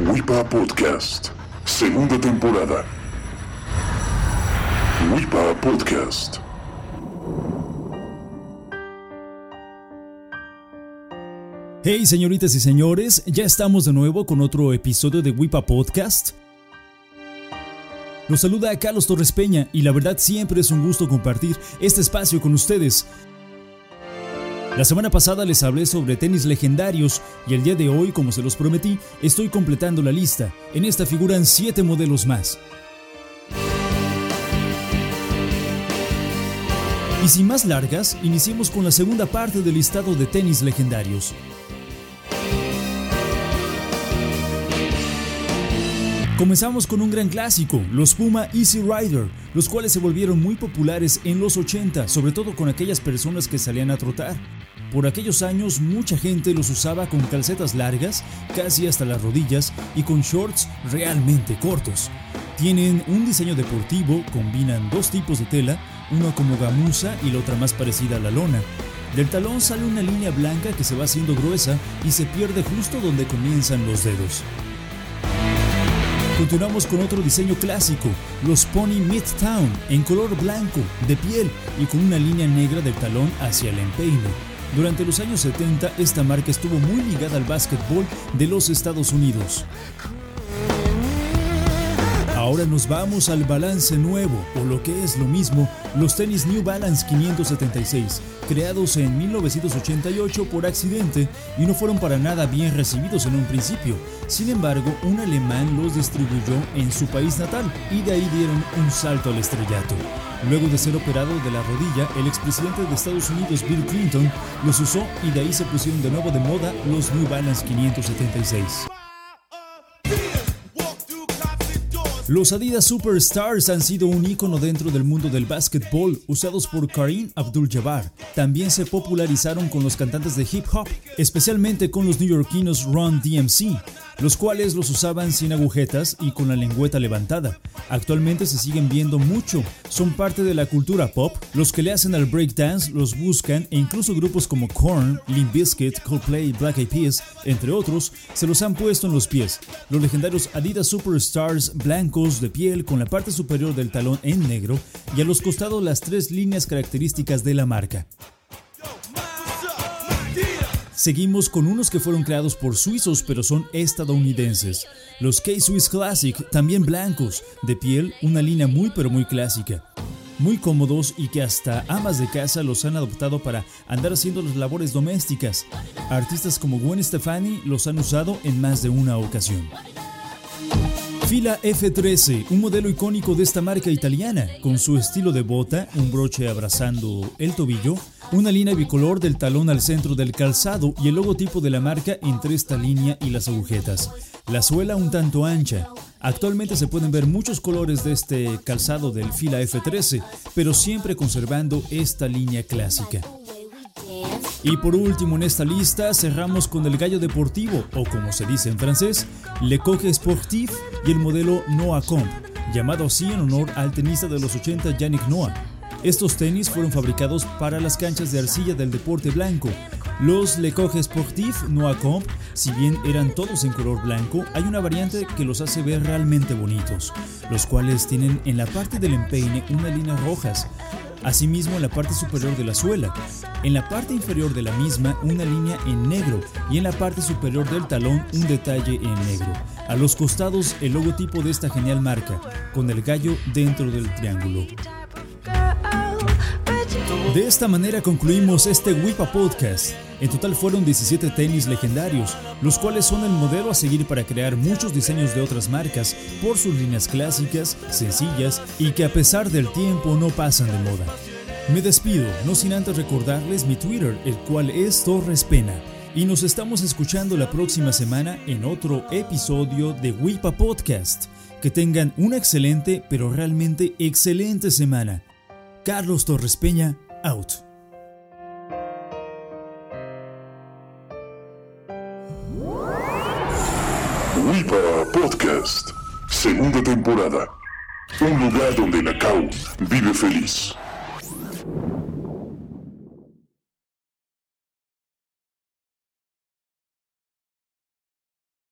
WIPA Podcast, segunda temporada. WIPA Podcast. Hey señoritas y señores, ya estamos de nuevo con otro episodio de WIPA Podcast. Nos saluda Carlos Torres Peña y la verdad siempre es un gusto compartir este espacio con ustedes. La semana pasada les hablé sobre tenis legendarios y el día de hoy, como se los prometí, estoy completando la lista. En esta figuran 7 modelos más. Y sin más largas, iniciemos con la segunda parte del listado de tenis legendarios. Comenzamos con un gran clásico, los Puma Easy Rider, los cuales se volvieron muy populares en los 80, sobre todo con aquellas personas que salían a trotar. Por aquellos años mucha gente los usaba con calcetas largas, casi hasta las rodillas, y con shorts realmente cortos. Tienen un diseño deportivo, combinan dos tipos de tela, una como gamuza y la otra más parecida a la lona. Del talón sale una línea blanca que se va haciendo gruesa y se pierde justo donde comienzan los dedos. Continuamos con otro diseño clásico, los Pony Midtown, en color blanco, de piel y con una línea negra del talón hacia el empeine. Durante los años 70 esta marca estuvo muy ligada al básquetbol de los Estados Unidos. Ahora nos vamos al balance nuevo, o lo que es lo mismo, los tenis New Balance 576, creados en 1988 por accidente y no fueron para nada bien recibidos en un principio. Sin embargo, un alemán los distribuyó en su país natal y de ahí dieron un salto al estrellato. Luego de ser operado de la rodilla, el expresidente de Estados Unidos Bill Clinton los usó y de ahí se pusieron de nuevo de moda los New Balance 576. Los Adidas Superstars han sido un icono dentro del mundo del básquetbol, usados por Karim Abdul-Jabbar. También se popularizaron con los cantantes de hip hop, especialmente con los neoyorquinos Run DMC, los cuales los usaban sin agujetas y con la lengüeta levantada. Actualmente se siguen viendo mucho, son parte de la cultura pop, los que le hacen al breakdance los buscan e incluso grupos como Korn, Limp Bizkit, Coldplay, Black Eyed Peas, entre otros, se los han puesto en los pies. Los legendarios Adidas Superstars de piel con la parte superior del talón en negro y a los costados las tres líneas características de la marca. Seguimos con unos que fueron creados por suizos pero son estadounidenses. Los K-Swiss Classic, también blancos, de piel, una línea muy pero muy clásica. Muy cómodos y que hasta amas de casa los han adoptado para andar haciendo las labores domésticas. Artistas como Gwen Stefani los han usado en más de una ocasión. Fila F13, un modelo icónico de esta marca italiana, con su estilo de bota, un broche abrazando el tobillo, una línea bicolor del talón al centro del calzado y el logotipo de la marca entre esta línea y las agujetas. La suela un tanto ancha. Actualmente se pueden ver muchos colores de este calzado del fila F13, pero siempre conservando esta línea clásica. Y por último en esta lista cerramos con el gallo deportivo, o como se dice en francés, Le Coque Sportif y el modelo Noah Comp, llamado así en honor al tenista de los 80 Yannick Noah. Estos tenis fueron fabricados para las canchas de arcilla del deporte blanco. Los Le Coque Sportif Noah Comp, si bien eran todos en color blanco, hay una variante que los hace ver realmente bonitos, los cuales tienen en la parte del empeine unas líneas rojas, Asimismo en la parte superior de la suela, en la parte inferior de la misma una línea en negro y en la parte superior del talón un detalle en negro. A los costados el logotipo de esta genial marca, con el gallo dentro del triángulo. De esta manera concluimos este WIPA Podcast. En total fueron 17 tenis legendarios, los cuales son el modelo a seguir para crear muchos diseños de otras marcas por sus líneas clásicas, sencillas y que a pesar del tiempo no pasan de moda. Me despido, no sin antes recordarles mi Twitter, el cual es Torres Pena. Y nos estamos escuchando la próxima semana en otro episodio de WIPA Podcast. Que tengan una excelente, pero realmente excelente semana. Carlos Torres Peña, out. WIPA Podcast, segunda temporada. Un lugar donde Nakao vive feliz.